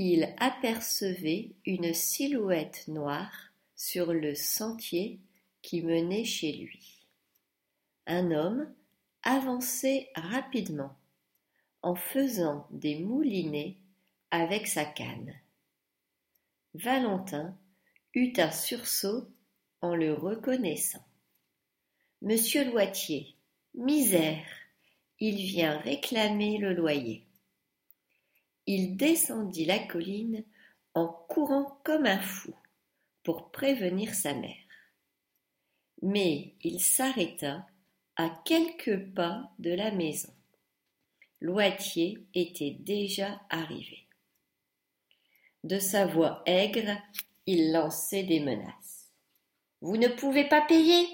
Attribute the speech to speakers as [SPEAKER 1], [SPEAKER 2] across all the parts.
[SPEAKER 1] il apercevait une silhouette noire sur le sentier qui menait chez lui. Un homme avançait rapidement en faisant des moulinets avec sa canne. Valentin eut un sursaut en le reconnaissant. Monsieur Loitier, misère, il vient réclamer le loyer. Il descendit la colline en courant comme un fou pour prévenir sa mère. Mais il s'arrêta à quelques pas de la maison. Loitier était déjà arrivé. De sa voix aigre, il lançait des menaces. Vous ne pouvez pas payer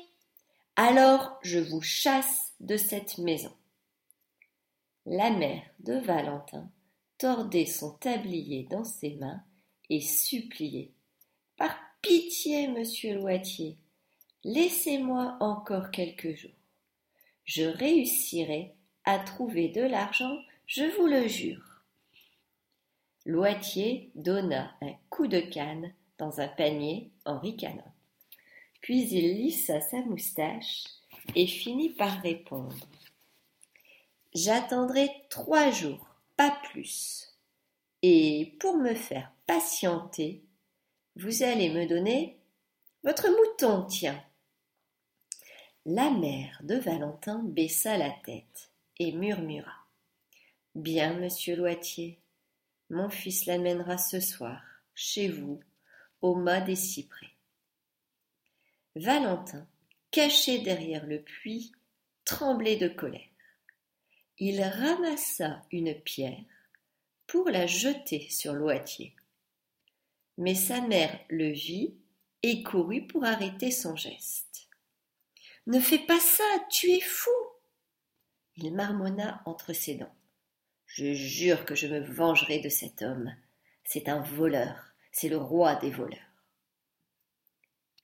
[SPEAKER 1] Alors je vous chasse de cette maison. La mère de Valentin tordait son tablier dans ses mains et suppliait. Par pitié, monsieur Loitier, laissez-moi encore quelques jours. Je réussirai à trouver de l'argent, je vous le jure. Loitier donna un coup de canne dans un panier en ricanant. Puis il lissa sa moustache et finit par répondre. J'attendrai trois jours, pas plus. Et pour me faire patienter, vous allez me donner votre mouton, tiens. La mère de Valentin baissa la tête et murmura. Bien, monsieur Loitier, mon fils l'amènera ce soir, chez vous, au mât des cyprès. Valentin, caché derrière le puits, tremblait de colère. Il ramassa une pierre pour la jeter sur Loitier. Mais sa mère le vit et courut pour arrêter son geste. Ne fais pas ça, tu es fou. Il marmonna entre ses dents. Je jure que je me vengerai de cet homme. C'est un voleur, c'est le roi des voleurs.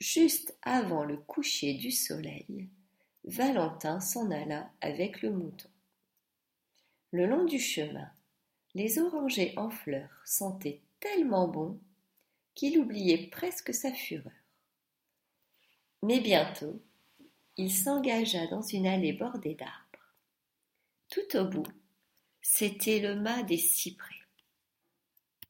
[SPEAKER 1] Juste avant le coucher du soleil, Valentin s'en alla avec le mouton. Le long du chemin, les orangers en fleurs sentaient tellement bon qu'il oubliait presque sa fureur. Mais bientôt, il s'engagea dans une allée bordée d'arbres. Tout au bout, c'était le mât des cyprès.